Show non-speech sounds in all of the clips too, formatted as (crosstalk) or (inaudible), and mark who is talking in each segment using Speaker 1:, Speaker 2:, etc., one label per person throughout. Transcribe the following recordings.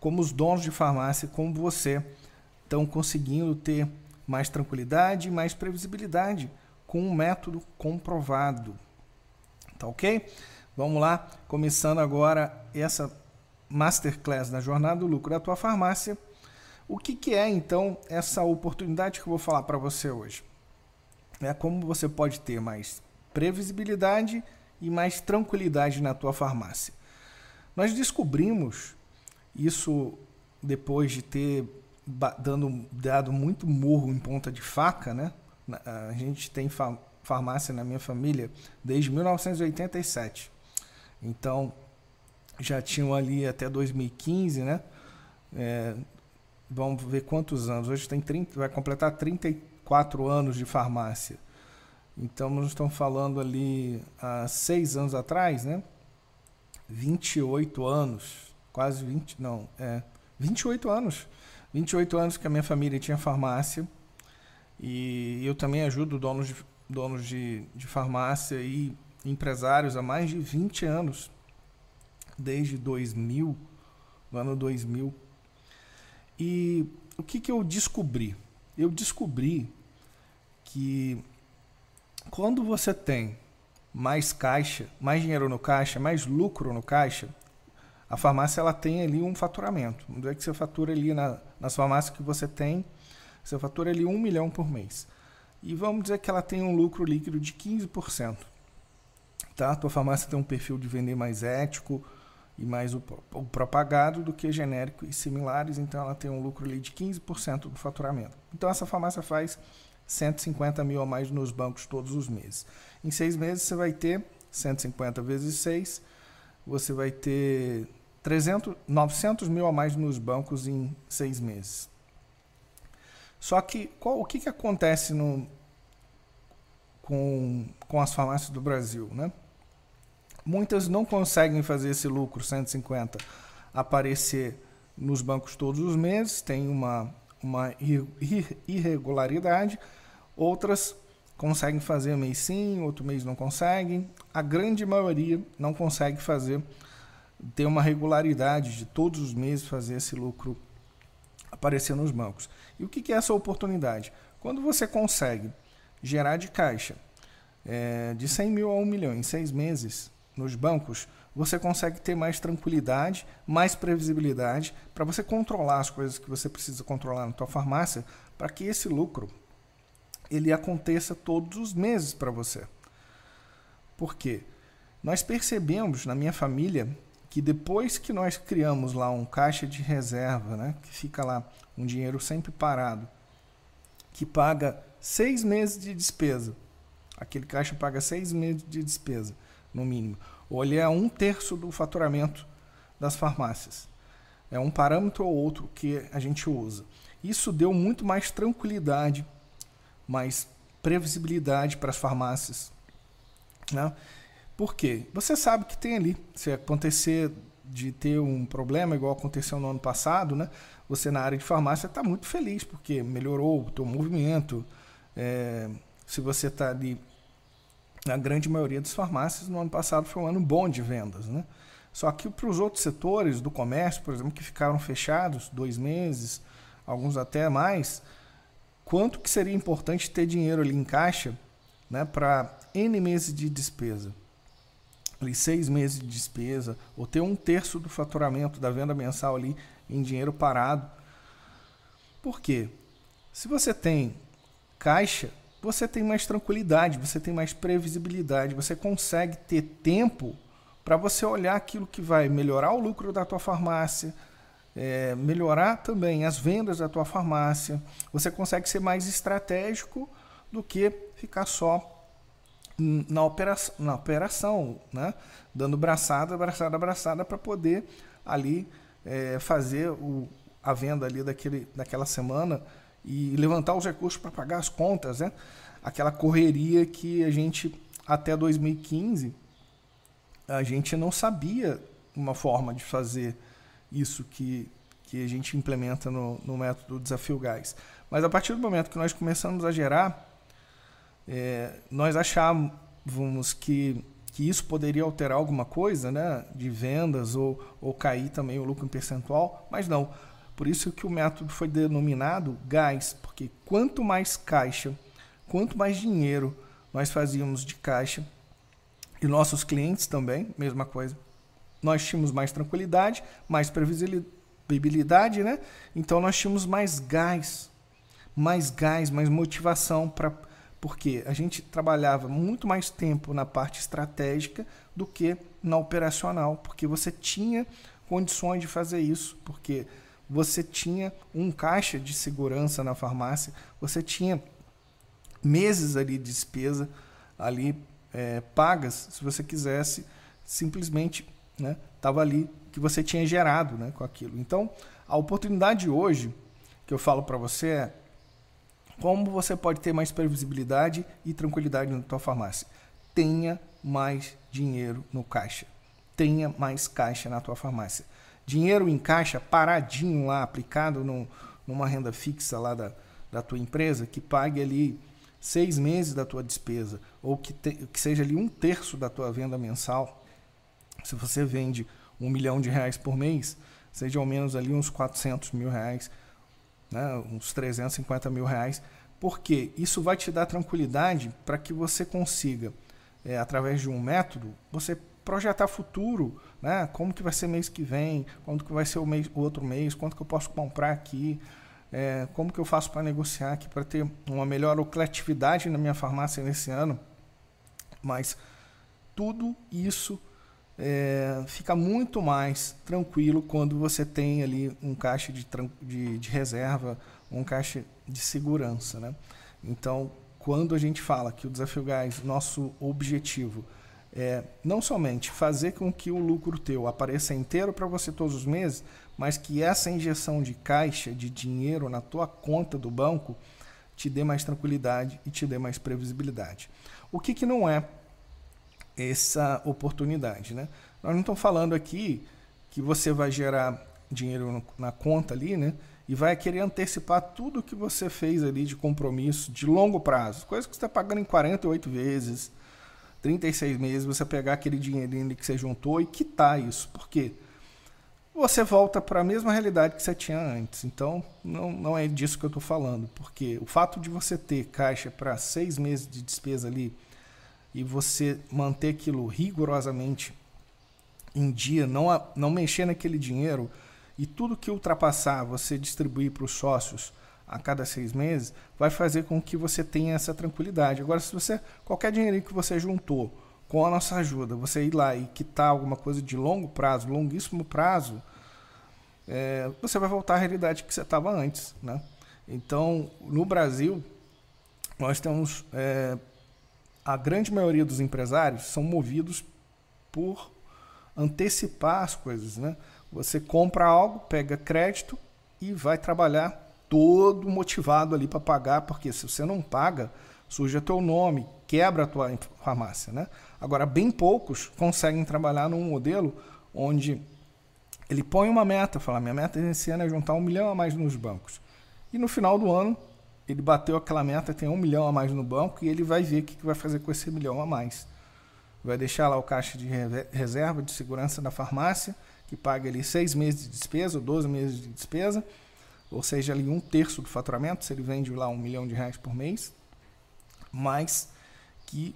Speaker 1: como os donos de farmácia, como você, estão conseguindo ter mais tranquilidade e mais previsibilidade com um método comprovado. Tá ok? Vamos lá, começando agora essa masterclass na jornada do lucro da tua farmácia. O que, que é então essa oportunidade que eu vou falar para você hoje? É como você pode ter mais previsibilidade e mais tranquilidade na tua farmácia. Nós descobrimos isso depois de ter dando, dado muito morro em ponta de faca, né? A gente tem farmácia na minha família desde 1987. Então, já tinham ali até 2015, né? É, vamos ver quantos anos. Hoje tem 30, vai completar 34 anos de farmácia. Então, nós estamos falando ali há seis anos atrás, né? 28 anos, quase 20, não, é, 28 anos. 28 anos que a minha família tinha farmácia. E eu também ajudo donos de, donos de, de farmácia e empresários há mais de 20 anos, desde 2000, no ano 2000. E o que, que eu descobri? Eu descobri que quando você tem mais caixa, mais dinheiro no caixa, mais lucro no caixa, a farmácia ela tem ali um faturamento. Vamos dizer que você fatura ali na, nas farmácias que você tem, você fatura ali um milhão por mês. E vamos dizer que ela tem um lucro líquido de 15%. Tá? A tua farmácia tem um perfil de vender mais ético e mais o, o propagado do que genérico e similares, então ela tem um lucro ali de 15% do faturamento. Então essa farmácia faz 150 mil a mais nos bancos todos os meses. Em seis meses você vai ter 150 vezes 6, você vai ter 300, 900 mil a mais nos bancos em seis meses. Só que qual, o que, que acontece no, com, com as farmácias do Brasil? Né? Muitas não conseguem fazer esse lucro 150 aparecer nos bancos todos os meses, tem uma, uma irregularidade. Outras conseguem fazer mês sim, outro mês não conseguem. A grande maioria não consegue fazer, ter uma regularidade de todos os meses fazer esse lucro aparecer nos bancos. E o que é essa oportunidade? Quando você consegue gerar de caixa é, de 100 mil a 1 milhão em seis meses nos bancos, você consegue ter mais tranquilidade, mais previsibilidade para você controlar as coisas que você precisa controlar na tua farmácia, para que esse lucro ele aconteça todos os meses para você. Por quê? Nós percebemos na minha família que depois que nós criamos lá um caixa de reserva, né, que fica lá um dinheiro sempre parado, que paga seis meses de despesa, aquele caixa paga seis meses de despesa, no mínimo, ou ele é um terço do faturamento das farmácias. É um parâmetro ou outro que a gente usa. Isso deu muito mais tranquilidade, mais previsibilidade para as farmácias. Né? Por quê? Você sabe que tem ali. Se acontecer de ter um problema, igual aconteceu no ano passado, né? você na área de farmácia está muito feliz, porque melhorou o teu movimento. É, se você está ali, na grande maioria das farmácias, no ano passado foi um ano bom de vendas. Né? Só que para os outros setores do comércio, por exemplo, que ficaram fechados dois meses, alguns até mais, quanto que seria importante ter dinheiro ali em caixa né, para N meses de despesa? Ali seis meses de despesa, ou ter um terço do faturamento da venda mensal ali em dinheiro parado. Por quê? Se você tem caixa, você tem mais tranquilidade, você tem mais previsibilidade, você consegue ter tempo para você olhar aquilo que vai melhorar o lucro da tua farmácia, é, melhorar também as vendas da tua farmácia. Você consegue ser mais estratégico do que ficar só na operação, na operação né? dando braçada, braçada, braçada para poder ali é, fazer o, a venda ali daquele, daquela semana e levantar os recursos para pagar as contas, né? Aquela correria que a gente até 2015 a gente não sabia uma forma de fazer isso que, que a gente implementa no, no método Desafio Gás. Mas a partir do momento que nós começamos a gerar é, nós achávamos que que isso poderia alterar alguma coisa, né, de vendas ou, ou cair também o lucro em percentual, mas não. Por isso que o método foi denominado gás, porque quanto mais caixa, quanto mais dinheiro nós fazíamos de caixa, e nossos clientes também, mesma coisa, nós tínhamos mais tranquilidade, mais previsibilidade, né? Então nós tínhamos mais gás, mais gás, mais motivação para porque a gente trabalhava muito mais tempo na parte estratégica do que na operacional, porque você tinha condições de fazer isso, porque você tinha um caixa de segurança na farmácia, você tinha meses ali de despesa ali é, pagas, se você quisesse, simplesmente estava né, ali que você tinha gerado né, com aquilo. Então, a oportunidade hoje que eu falo para você é como você pode ter mais previsibilidade e tranquilidade na tua farmácia? Tenha mais dinheiro no caixa. Tenha mais caixa na tua farmácia. Dinheiro em caixa paradinho lá, aplicado numa renda fixa lá da, da tua empresa, que pague ali seis meses da tua despesa, ou que, te, que seja ali um terço da tua venda mensal. Se você vende um milhão de reais por mês, seja ao menos ali uns 400 mil reais né, uns 350 mil reais, porque isso vai te dar tranquilidade para que você consiga, é, através de um método, você projetar futuro, né? Como que vai ser mês que vem, quando que vai ser o, mês, o outro mês, quanto que eu posso comprar aqui, é, como que eu faço para negociar aqui para ter uma melhor lucratividade na minha farmácia nesse ano. Mas tudo isso é, fica muito mais tranquilo quando você tem ali um caixa de, de, de reserva, um caixa de segurança. Né? Então, quando a gente fala que o Desafio Gás, nosso objetivo é não somente fazer com que o lucro teu apareça inteiro para você todos os meses, mas que essa injeção de caixa, de dinheiro na tua conta do banco, te dê mais tranquilidade e te dê mais previsibilidade. O que, que não é essa oportunidade. Né? Nós não estamos falando aqui que você vai gerar dinheiro na conta ali, né? E vai querer antecipar tudo que você fez ali de compromisso de longo prazo. Coisa que você está pagando em 48 vezes, 36 meses, você pegar aquele dinheirinho que você juntou e quitar isso. Por quê? Você volta para a mesma realidade que você tinha antes. Então, não, não é disso que eu estou falando. Porque o fato de você ter caixa para seis meses de despesa ali e você manter aquilo rigorosamente em dia, não, não mexer naquele dinheiro e tudo que ultrapassar você distribuir para os sócios a cada seis meses, vai fazer com que você tenha essa tranquilidade. Agora, se você, qualquer dinheiro que você juntou com a nossa ajuda, você ir lá e quitar alguma coisa de longo prazo, longuíssimo prazo, é, você vai voltar à realidade que você estava antes. Né? Então, no Brasil, nós temos é, a grande maioria dos empresários são movidos por antecipar as coisas, né? Você compra algo, pega crédito e vai trabalhar todo motivado ali para pagar, porque se você não paga, suja teu nome, quebra a tua farmácia, né? Agora, bem poucos conseguem trabalhar num modelo onde ele põe uma meta, fala, minha meta esse ano é juntar um milhão a mais nos bancos. E no final do ano, ele bateu aquela meta, tem um milhão a mais no banco e ele vai ver o que vai fazer com esse milhão a mais. Vai deixar lá o caixa de reserva de segurança da farmácia, que paga ali seis meses de despesa, ou 12 meses de despesa, ou seja, ali um terço do faturamento, se ele vende lá um milhão de reais por mês, mas que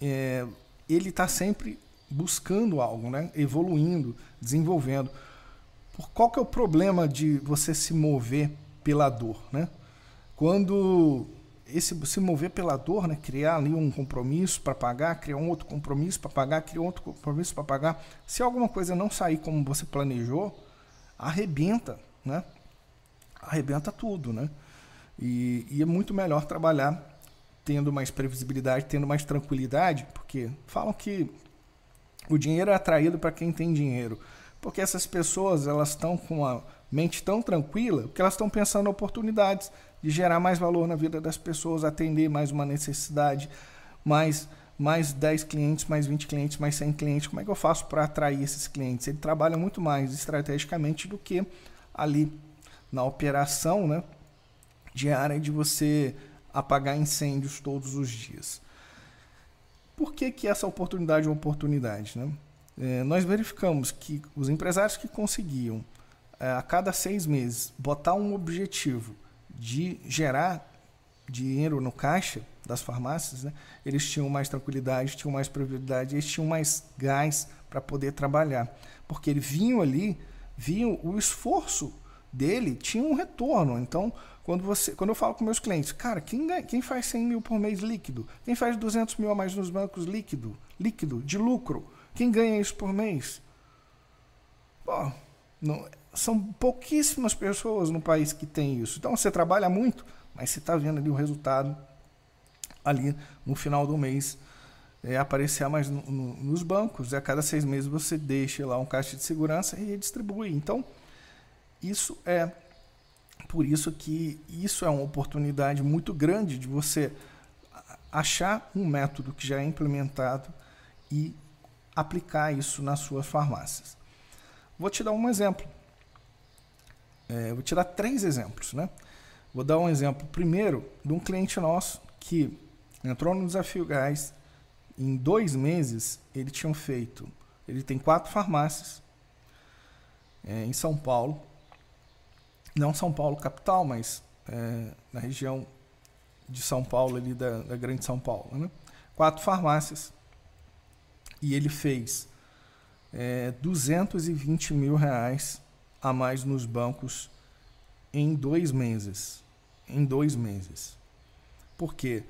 Speaker 1: é, ele está sempre buscando algo, né? evoluindo, desenvolvendo. Por qual que é o problema de você se mover pela dor? Né? Quando esse se mover pela dor, né, criar ali um compromisso para pagar, criar um outro compromisso para pagar, criar outro compromisso para pagar, se alguma coisa não sair como você planejou, arrebenta, né? Arrebenta tudo, né? E, e é muito melhor trabalhar tendo mais previsibilidade, tendo mais tranquilidade, porque falam que o dinheiro é atraído para quem tem dinheiro, porque essas pessoas elas estão com a mente tão tranquila que elas estão pensando oportunidades de gerar mais valor na vida das pessoas, atender mais uma necessidade, mais mais 10 clientes, mais 20 clientes, mais 100 clientes. Como é que eu faço para atrair esses clientes? Ele trabalha muito mais estrategicamente do que ali na operação né, diária de você apagar incêndios todos os dias. Por que, que essa oportunidade é uma oportunidade? Né? É, nós verificamos que os empresários que conseguiam, a cada seis meses, botar um objetivo de gerar dinheiro no caixa das farmácias, né, eles tinham mais tranquilidade, tinham mais prioridade, eles tinham mais gás para poder trabalhar. Porque eles vinham ali, viam o esforço dele, tinha um retorno. Então, quando, você, quando eu falo com meus clientes, cara, quem, quem faz 100 mil por mês líquido? Quem faz 200 mil a mais nos bancos líquido, líquido de lucro? Quem ganha isso por mês? Pô, não, são pouquíssimas pessoas no país que tem isso. Então você trabalha muito, mas você está vendo ali o resultado ali no final do mês é, aparecer mais no, no, nos bancos. E a cada seis meses você deixa lá um caixa de segurança e distribui. Então, isso é por isso que isso é uma oportunidade muito grande de você achar um método que já é implementado e aplicar isso nas suas farmácias. Vou te dar um exemplo. É, vou dar três exemplos, né? Vou dar um exemplo primeiro de um cliente nosso que entrou no Desafio Gás. Em dois meses, ele tinha feito. Ele tem quatro farmácias é, em São Paulo. Não São Paulo capital, mas é, na região de São Paulo, ali da, da Grande São Paulo. Né? Quatro farmácias. E ele fez é, 220 mil reais a mais nos bancos em dois meses. Em dois meses. Por quê?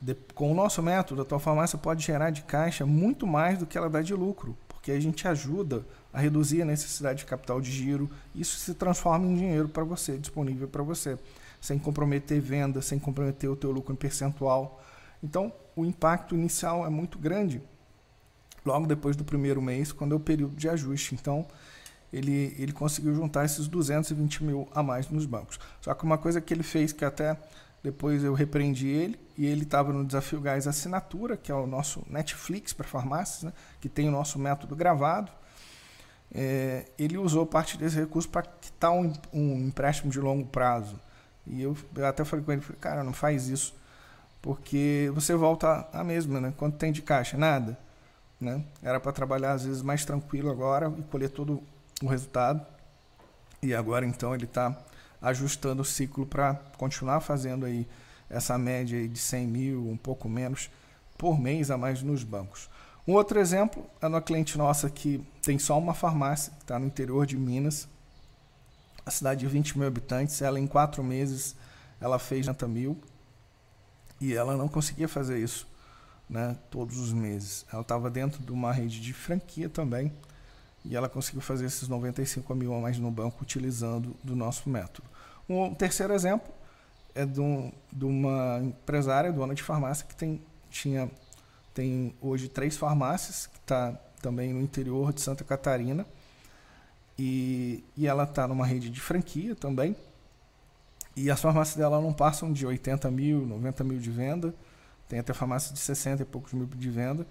Speaker 1: De, com o nosso método, a tua farmácia pode gerar de caixa muito mais do que ela dá de lucro, porque a gente ajuda a reduzir a necessidade de capital de giro. Isso se transforma em dinheiro para você, disponível para você, sem comprometer venda, sem comprometer o teu lucro em percentual. Então, o impacto inicial é muito grande logo depois do primeiro mês, quando é o período de ajuste. Então, ele, ele conseguiu juntar esses 220 mil a mais nos bancos. Só que uma coisa que ele fez que até depois eu repreendi ele e ele estava no Desafio Gás Assinatura, que é o nosso Netflix para farmácias, né, que tem o nosso método gravado. É, ele usou parte desse recurso para quitar um, um, empréstimo de longo prazo. E eu, eu até falei com ele, falei, cara, não faz isso, porque você volta a mesma, né? Quanto tem de caixa? Nada. Né? Era para trabalhar às vezes mais tranquilo agora e colher todo o resultado. E agora então ele está ajustando o ciclo para continuar fazendo aí essa média de 100 mil, um pouco menos, por mês a mais nos bancos. Um outro exemplo é uma cliente nossa que tem só uma farmácia, que está no interior de Minas, a cidade de 20 mil habitantes. Ela, em quatro meses, ela fez 90 mil e ela não conseguia fazer isso né, todos os meses. Ela estava dentro de uma rede de franquia também e ela conseguiu fazer esses 95 mil a mais no banco utilizando do nosso método. Um terceiro exemplo é de, um, de uma empresária, dona de farmácia, que tem, tinha tem hoje três farmácias, que está também no interior de Santa Catarina. E, e ela está numa rede de franquia também. E as farmácias dela não passam de 80 mil, 90 mil de venda. Tem até farmácia de 60 e poucos mil de venda.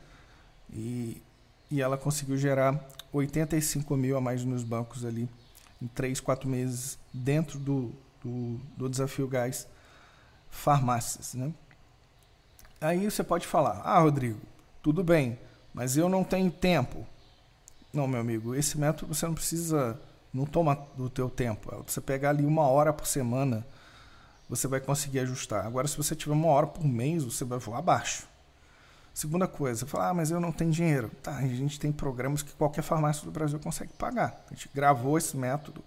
Speaker 1: E, e ela conseguiu gerar 85 mil a mais nos bancos ali em 3, 4 meses dentro do, do, do desafio gás farmácias. Né? Aí você pode falar: Ah, Rodrigo, tudo bem, mas eu não tenho tempo. Não, meu amigo, esse método você não precisa, não toma do teu tempo. É você pegar ali uma hora por semana, você vai conseguir ajustar. Agora, se você tiver uma hora por mês, você vai voar abaixo. Segunda coisa, falar, ah, mas eu não tenho dinheiro. Tá, a gente tem programas que qualquer farmácia do Brasil consegue pagar. A gente gravou esse método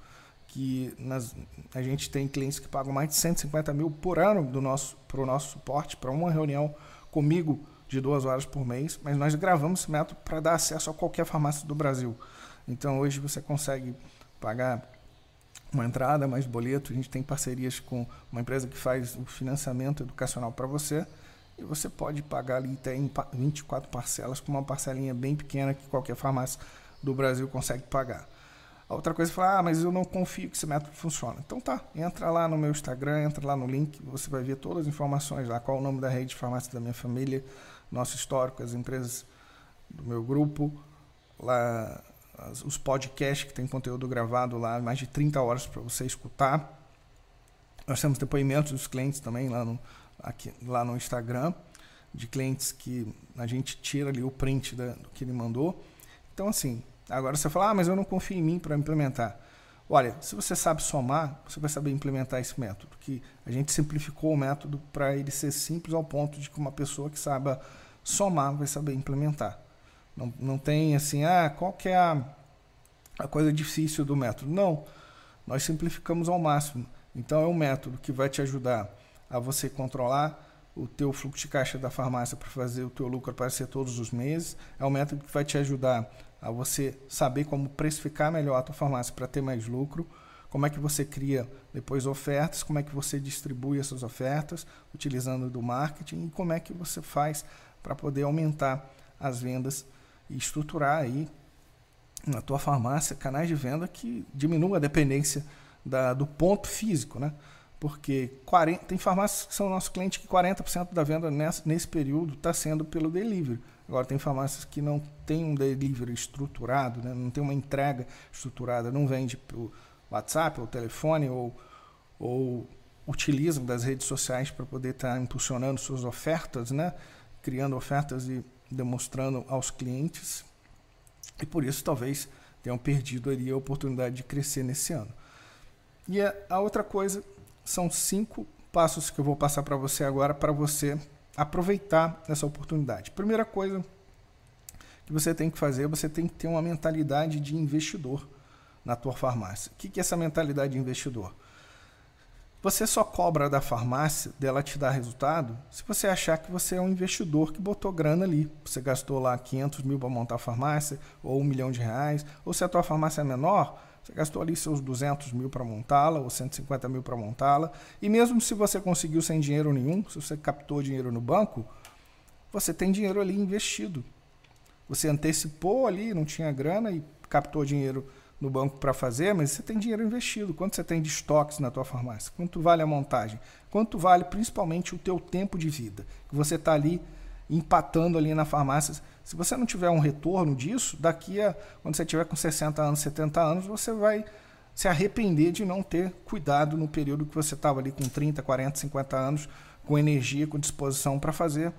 Speaker 1: que nas, a gente tem clientes que pagam mais de 150 mil por ano do nosso, para o nosso suporte, para uma reunião comigo de duas horas por mês, mas nós gravamos esse método para dar acesso a qualquer farmácia do Brasil. Então hoje você consegue pagar uma entrada, mais boleto. A gente tem parcerias com uma empresa que faz o financiamento educacional para você e você pode pagar ali até em 24 parcelas com uma parcelinha bem pequena que qualquer farmácia do Brasil consegue pagar. A outra coisa é falar, ah, mas eu não confio que esse método funciona. Então tá, entra lá no meu Instagram, entra lá no link, você vai ver todas as informações lá, qual o nome da rede de farmácia da minha família, nosso histórico, as empresas do meu grupo, lá os podcasts que tem conteúdo gravado lá, mais de 30 horas para você escutar. Nós temos depoimentos dos clientes também lá no, aqui, lá no Instagram. de clientes que a gente tira ali o print da, do que ele mandou. Então, assim, agora você fala, ah, mas eu não confio em mim para implementar. Olha, se você sabe somar, você vai saber implementar esse método, que a gente simplificou o método para ele ser simples ao ponto de que uma pessoa que saiba somar vai saber implementar. Não, não tem assim, ah, qual que é a, a coisa difícil do método? Não, nós simplificamos ao máximo. Então é um método que vai te ajudar a você controlar o teu fluxo de caixa da farmácia para fazer o teu lucro aparecer todos os meses. É um método que vai te ajudar a você saber como precificar melhor a tua farmácia para ter mais lucro, como é que você cria depois ofertas, como é que você distribui essas ofertas utilizando do marketing e como é que você faz para poder aumentar as vendas e estruturar aí na tua farmácia canais de venda que diminua a dependência da, do ponto físico, né? Porque 40, tem farmácias que são nossos clientes que 40% da venda nessa, nesse período está sendo pelo delivery. Agora, tem farmácias que não tem um delivery estruturado, né? não tem uma entrega estruturada, não vende pelo WhatsApp ou telefone ou, ou utilizam das redes sociais para poder estar tá impulsionando suas ofertas, né? criando ofertas e demonstrando aos clientes. E por isso, talvez, tenham perdido ali a oportunidade de crescer nesse ano. E a, a outra coisa são cinco passos que eu vou passar para você agora para você aproveitar essa oportunidade. Primeira coisa que você tem que fazer, você tem que ter uma mentalidade de investidor na tua farmácia. O que é essa mentalidade de investidor? Você só cobra da farmácia dela te dar resultado se você achar que você é um investidor que botou grana ali. Você gastou lá 500 mil para montar a farmácia, ou um milhão de reais, ou se a tua farmácia é menor, você gastou ali seus 200 mil para montá-la ou 150 mil para montá-la. E mesmo se você conseguiu sem dinheiro nenhum, se você captou dinheiro no banco, você tem dinheiro ali investido. Você antecipou ali, não tinha grana e captou dinheiro no banco para fazer, mas você tem dinheiro investido. Quanto você tem de estoques na tua farmácia? Quanto vale a montagem? Quanto vale principalmente o teu tempo de vida? Que você está ali empatando ali na farmácia se você não tiver um retorno disso, daqui a quando você tiver com 60 anos, 70 anos, você vai se arrepender de não ter cuidado no período que você estava ali com 30, 40, 50 anos, com energia, com disposição para fazer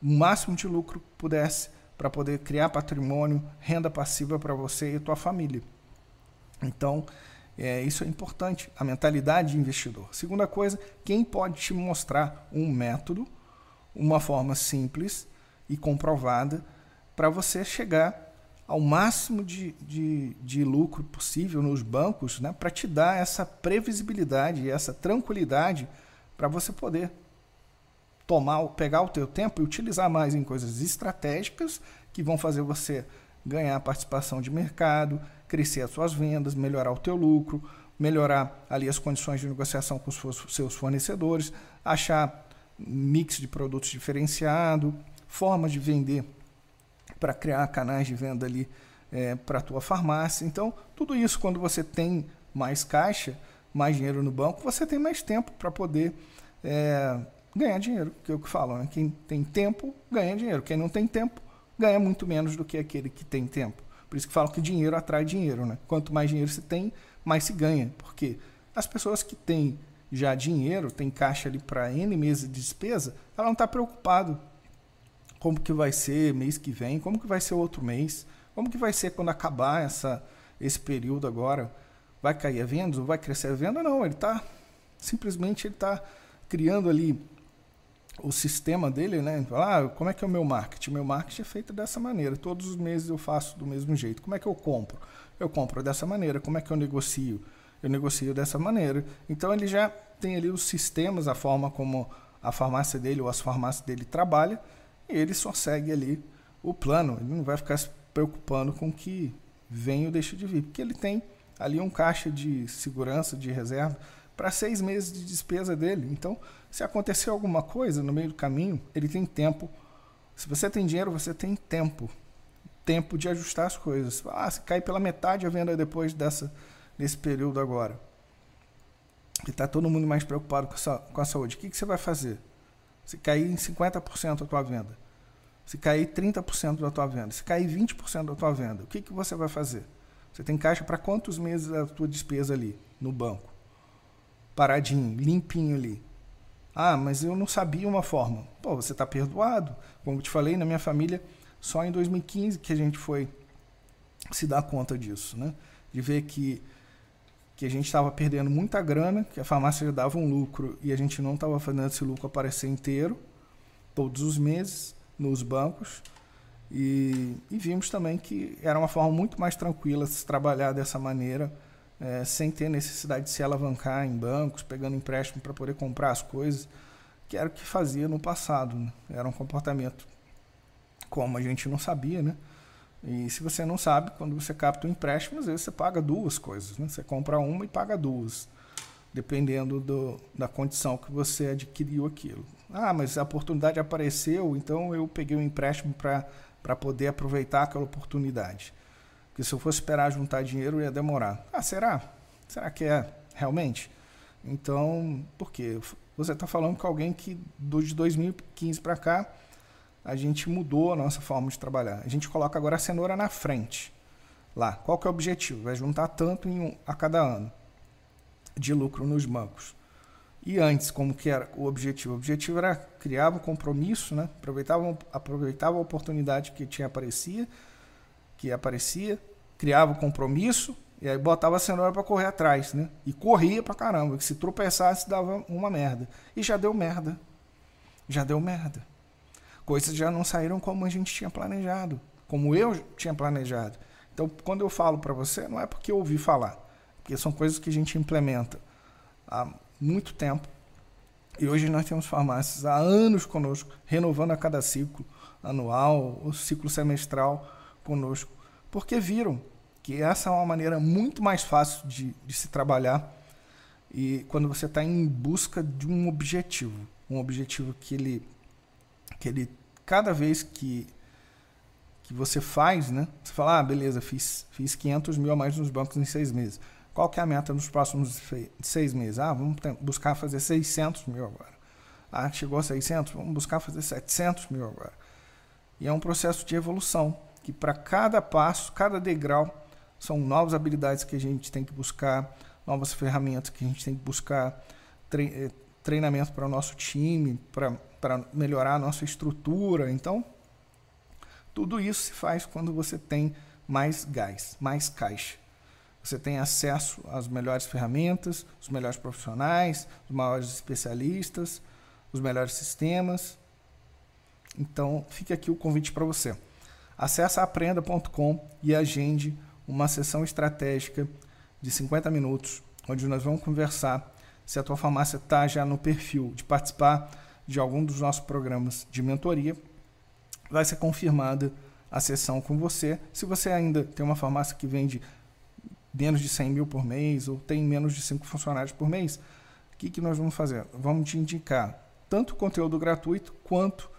Speaker 1: o máximo de lucro que pudesse para poder criar patrimônio, renda passiva para você e tua família. Então, é, isso é importante, a mentalidade de investidor. Segunda coisa, quem pode te mostrar um método, uma forma simples e comprovada para você chegar ao máximo de, de, de, lucro possível nos bancos, né, para te dar essa previsibilidade, essa tranquilidade para você poder tomar, pegar o teu tempo e utilizar mais em coisas estratégicas que vão fazer você ganhar participação de mercado, crescer as suas vendas, melhorar o teu lucro, melhorar ali as condições de negociação com os seus fornecedores, achar mix de produtos diferenciado, formas de vender para criar canais de venda ali é, para a tua farmácia. Então, tudo isso, quando você tem mais caixa, mais dinheiro no banco, você tem mais tempo para poder é, ganhar dinheiro, que é o que falam. Né? Quem tem tempo ganha dinheiro. Quem não tem tempo ganha muito menos do que aquele que tem tempo. Por isso que falam que dinheiro atrai dinheiro. Né? Quanto mais dinheiro se tem, mais se ganha. Porque as pessoas que têm já dinheiro, tem caixa ali para N meses de despesa, ela não está preocupado como que vai ser mês que vem, como que vai ser outro mês, como que vai ser quando acabar essa, esse período agora. Vai cair a venda vai crescer a venda? Não, ele está simplesmente ele está criando ali o sistema dele, né? Ah, como é que é o meu marketing? Meu marketing é feito dessa maneira. Todos os meses eu faço do mesmo jeito. Como é que eu compro? Eu compro dessa maneira. Como é que eu negocio? Eu negocio dessa maneira. Então ele já tem ali os sistemas, a forma como a farmácia dele ou as farmácias dele trabalham e ele só segue ali o plano. Ele não vai ficar se preocupando com o que vem ou deixa de vir, porque ele tem ali um caixa de segurança, de reserva, para seis meses de despesa dele. Então, se acontecer alguma coisa no meio do caminho, ele tem tempo. Se você tem dinheiro, você tem tempo. Tempo de ajustar as coisas. Ah, se cai pela metade a venda depois dessa, desse período agora. E está todo mundo mais preocupado com a, com a saúde. O que, que você vai fazer? Se cair em 50% a tua venda, se cair 30% da tua venda, se cair 20% da tua venda, o que, que você vai fazer? Você tem caixa para quantos meses a tua despesa ali no banco? Paradinho, limpinho ali. Ah, mas eu não sabia uma forma. Pô, você está perdoado. Como eu te falei, na minha família, só em 2015 que a gente foi se dar conta disso, né? De ver que, que a gente estava perdendo muita grana, que a farmácia dava um lucro e a gente não estava fazendo esse lucro aparecer inteiro, todos os meses, nos bancos. E, e vimos também que era uma forma muito mais tranquila se trabalhar dessa maneira, é, sem ter necessidade de se alavancar em bancos, pegando empréstimo para poder comprar as coisas, que era o que fazia no passado. Né? Era um comportamento como a gente não sabia, né? E se você não sabe, quando você capta um empréstimo, às vezes você paga duas coisas. Né? Você compra uma e paga duas, dependendo do, da condição que você adquiriu aquilo. Ah, mas a oportunidade apareceu, então eu peguei um empréstimo para poder aproveitar aquela oportunidade. Porque se eu fosse esperar juntar dinheiro, ia demorar. Ah, será? Será que é realmente? Então, por quê? Você está falando com alguém que de 2015 para cá, a gente mudou a nossa forma de trabalhar. A gente coloca agora a cenoura na frente. Lá. Qual que é o objetivo? Vai juntar tanto um, a cada ano de lucro nos bancos. E antes, como que era o objetivo? O objetivo era criar um compromisso, né? aproveitava, aproveitava a oportunidade que tinha aparecia que aparecia, criava o compromisso e aí botava a cenoura para correr atrás, né? E corria pra caramba, que se tropeçasse dava uma merda. E já deu merda. Já deu merda. Coisas já não saíram como a gente tinha planejado, como eu tinha planejado. Então, quando eu falo para você, não é porque eu ouvi falar, porque são coisas que a gente implementa há muito tempo. E hoje nós temos farmácias há anos conosco, renovando a cada ciclo anual, o ciclo semestral conosco, porque viram que essa é uma maneira muito mais fácil de, de se trabalhar e quando você está em busca de um objetivo, um objetivo que ele, que ele cada vez que que você faz, né? Você fala, ah, beleza, fiz, fiz 500 mil a mais nos bancos em seis meses. Qual que é a meta nos próximos seis meses? Ah, vamos buscar fazer 600 mil agora. Ah, chegou a 600, vamos buscar fazer 700 mil agora. E é um processo de evolução que para cada passo, cada degrau, são novas habilidades que a gente tem que buscar, novas ferramentas que a gente tem que buscar, eh, treinamento para o nosso time, para melhorar a nossa estrutura. Então, tudo isso se faz quando você tem mais gás, mais caixa. Você tem acesso às melhores ferramentas, os melhores profissionais, os maiores especialistas, os melhores sistemas. Então, fica aqui o convite para você. Acesse aprenda.com e agende uma sessão estratégica de 50 minutos, onde nós vamos conversar se a tua farmácia está já no perfil de participar de algum dos nossos programas de mentoria. Vai ser confirmada a sessão com você. Se você ainda tem uma farmácia que vende menos de 100 mil por mês ou tem menos de 5 funcionários por mês, o que, que nós vamos fazer? Vamos te indicar tanto conteúdo gratuito quanto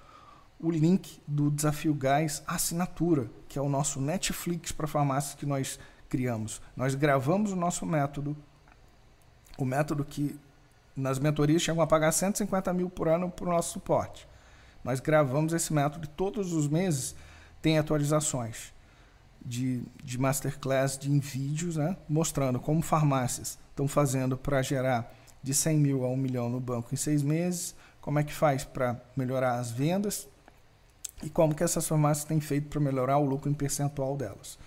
Speaker 1: o link do Desafio Gás Assinatura, que é o nosso Netflix para farmácias que nós criamos. Nós gravamos o nosso método, o método que nas mentorias chegam a pagar 150 mil por ano para o nosso suporte. Nós gravamos esse método e todos os meses tem atualizações de, de masterclass de, em vídeos, né, mostrando como farmácias estão fazendo para gerar de 100 mil a 1 milhão no banco em seis meses, como é que faz para melhorar as vendas, e como que essas farmácias têm feito para melhorar o lucro em percentual delas.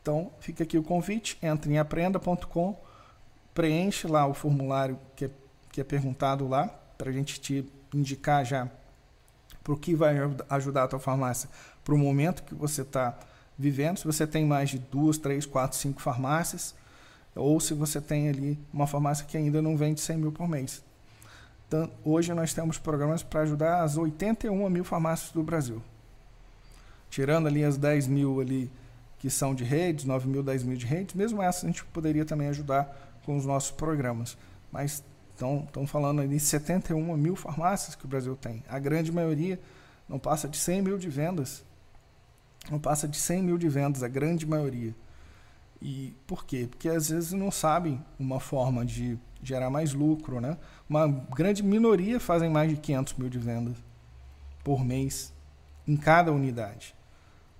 Speaker 1: Então, fica aqui o convite, entre em aprenda.com, preenche lá o formulário que é, que é perguntado lá, para a gente te indicar já para o que vai ajudar a tua farmácia para o momento que você está vivendo. Se você tem mais de duas, três, quatro, cinco farmácias, ou se você tem ali uma farmácia que ainda não vende 100 mil por mês. Então, hoje nós temos programas para ajudar as 81 mil farmácias do Brasil tirando ali as 10 mil ali que são de redes, 9 mil, 10 mil de redes, mesmo essa a gente poderia também ajudar com os nossos programas. Mas estão falando de 71 mil farmácias que o Brasil tem. A grande maioria não passa de 100 mil de vendas. Não passa de 100 mil de vendas, a grande maioria. E por quê? Porque às vezes não sabem uma forma de gerar mais lucro, né? Uma grande minoria fazem mais de 500 mil de vendas por mês em cada unidade.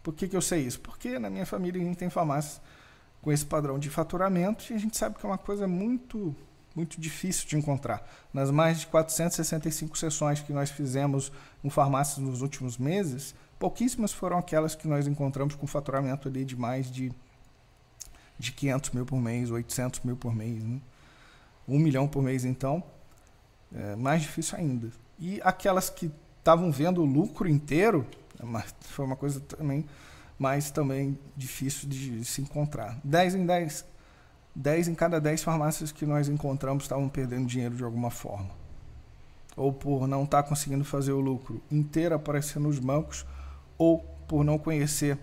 Speaker 1: Por que, que eu sei isso? Porque na minha família a gente tem farmácias com esse padrão de faturamento e a gente sabe que é uma coisa muito muito difícil de encontrar. Nas mais de 465 sessões que nós fizemos com farmácias nos últimos meses, pouquíssimas foram aquelas que nós encontramos com faturamento ali de mais de, de 500 mil por mês, 800 mil por mês. Né? Um milhão por mês, então, é mais difícil ainda. E aquelas que estavam vendo o lucro inteiro, é foi uma coisa também mais também difícil de se encontrar. 10 em 10 10 em cada 10 farmácias que nós encontramos estavam perdendo dinheiro de alguma forma. Ou por não estar tá conseguindo fazer o lucro inteiro aparecer nos bancos, ou por não conhecer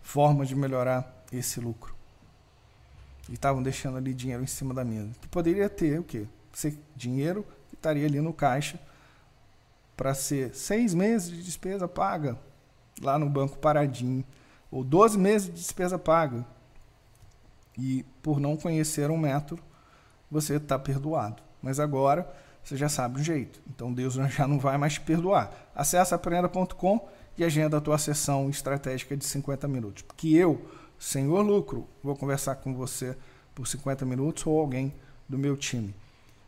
Speaker 1: formas de melhorar esse lucro. E estavam deixando ali dinheiro em cima da mesa. Que poderia ter o quê? Ser dinheiro que estaria ali no caixa para ser seis meses de despesa paga lá no banco paradinho, ou 12 meses de despesa paga e por não conhecer um método, você está perdoado. Mas agora você já sabe o jeito. Então Deus (laughs) já não vai mais te perdoar. Acesse aprenda.com e agenda a tua sessão estratégica de 50 minutos. Porque eu, Senhor Lucro, vou conversar com você por 50 minutos ou alguém do meu time.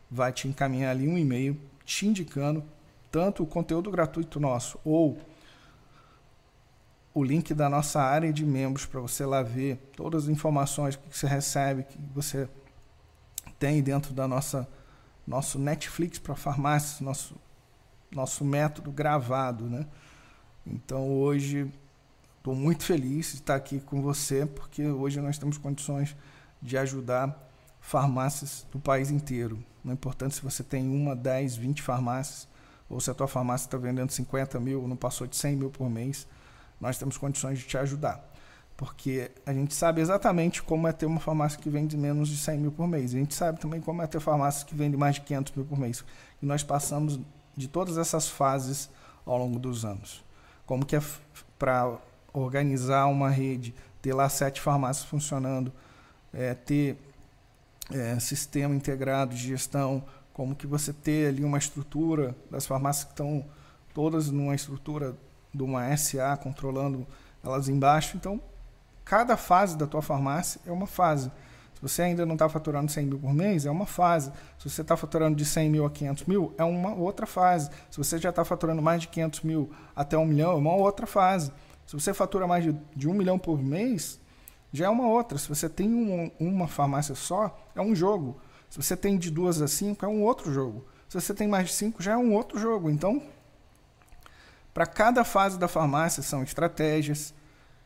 Speaker 1: Vai te encaminhar ali um e-mail te indicando tanto o conteúdo gratuito nosso ou o link da nossa área de membros para você lá ver todas as informações que você recebe, que você tem dentro da nossa nosso Netflix para farmácias, nosso nosso método gravado, né? Então hoje estou muito feliz de estar aqui com você, porque hoje nós temos condições de ajudar farmácias do país inteiro. Não é importante se você tem uma, 10, 20 farmácias, ou se a tua farmácia está vendendo 50 mil, não passou de 100 mil por mês nós temos condições de te ajudar. Porque a gente sabe exatamente como é ter uma farmácia que vende menos de 100 mil por mês. A gente sabe também como é ter farmácias que vendem mais de 500 mil por mês. E nós passamos de todas essas fases ao longo dos anos. Como que é para organizar uma rede, ter lá sete farmácias funcionando, é, ter é, sistema integrado de gestão, como que você ter ali uma estrutura das farmácias que estão todas numa estrutura de uma SA controlando elas embaixo. Então, cada fase da tua farmácia é uma fase. Se você ainda não está faturando 100 mil por mês, é uma fase. Se você está faturando de 100 mil a 500 mil, é uma outra fase. Se você já está faturando mais de 500 mil até 1 milhão, é uma outra fase. Se você fatura mais de, de 1 milhão por mês, já é uma outra. Se você tem um, uma farmácia só, é um jogo. Se você tem de duas a cinco, é um outro jogo. Se você tem mais de cinco, já é um outro jogo. Então, para cada fase da farmácia são estratégias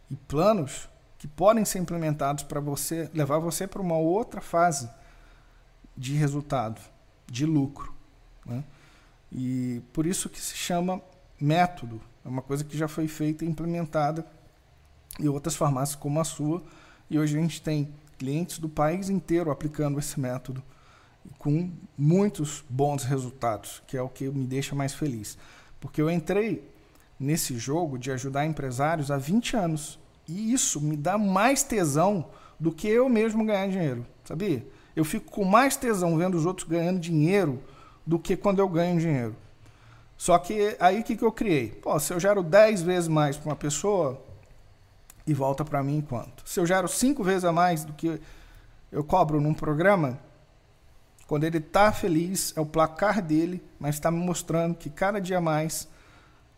Speaker 1: e planos que podem ser implementados para você levar você para uma outra fase de resultado, de lucro. Né? E por isso que se chama método. É uma coisa que já foi feita e implementada em outras farmácias como a sua. E hoje a gente tem clientes do país inteiro aplicando esse método com muitos bons resultados, que é o que me deixa mais feliz. Porque eu entrei nesse jogo de ajudar empresários há 20 anos. E isso me dá mais tesão do que eu mesmo ganhar dinheiro, sabia? Eu fico com mais tesão vendo os outros ganhando dinheiro do que quando eu ganho dinheiro. Só que aí o que, que eu criei? Pô, se eu gero 10 vezes mais para uma pessoa e volta para mim quanto? Se eu gero 5 vezes a mais do que eu cobro num programa, quando ele está feliz, é o placar dele, mas está me mostrando que cada dia mais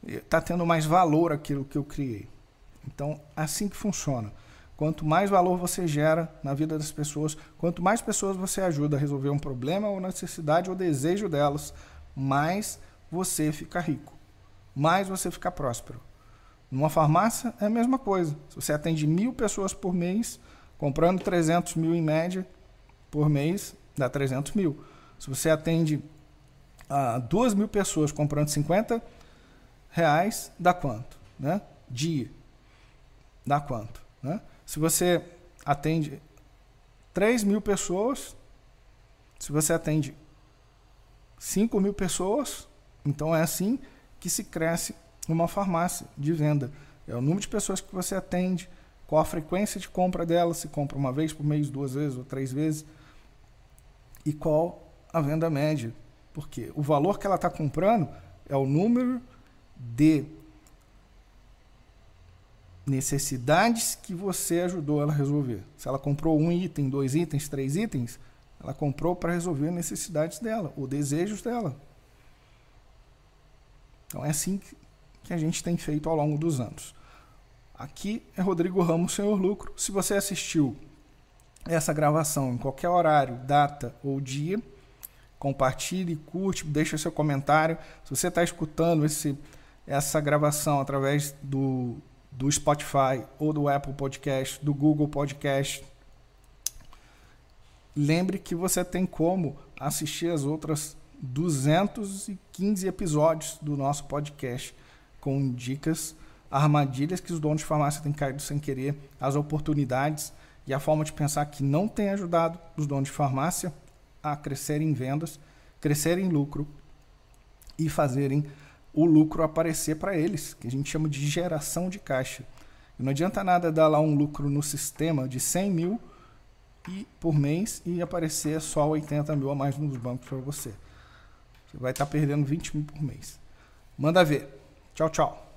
Speaker 1: está tendo mais valor aquilo que eu criei. Então, assim que funciona. Quanto mais valor você gera na vida das pessoas, quanto mais pessoas você ajuda a resolver um problema ou necessidade ou desejo delas, mais você fica rico, mais você fica próspero. Numa farmácia é a mesma coisa. Se você atende mil pessoas por mês, comprando 300 mil em média por mês, dá 300 mil. Se você atende a duas mil pessoas comprando 50 reais dá quanto? Né? Dia. Dá quanto? Né? Se você atende 3 mil pessoas, se você atende 5 mil pessoas, então é assim que se cresce uma farmácia de venda. É o número de pessoas que você atende, qual a frequência de compra dela, se compra uma vez por mês, duas vezes ou três vezes, e qual a venda média. Porque o valor que ela está comprando é o número de necessidades que você ajudou ela a resolver. Se ela comprou um item, dois itens, três itens, Ela comprou para resolver necessidades dela, ou desejos dela. Então é assim que a gente tem feito ao longo dos anos. Aqui é Rodrigo Ramos, Senhor Lucro. Se você assistiu essa gravação em qualquer horário, data ou dia, compartilhe, curte, deixe seu comentário. Se você está escutando esse, essa gravação através do, do Spotify ou do Apple Podcast, do Google Podcast, lembre que você tem como assistir as outras 215 episódios do nosso podcast com dicas, armadilhas que os donos de farmácia têm caído sem querer, as oportunidades e a forma de pensar que não tem ajudado os donos de farmácia a crescerem em vendas, crescerem em lucro e fazerem o lucro aparecer para eles, que a gente chama de geração de caixa. E não adianta nada dar lá um lucro no sistema de 100 mil e, por mês e aparecer só 80 mil a mais nos bancos para você. Você vai estar tá perdendo 20 mil por mês. Manda ver. Tchau, tchau.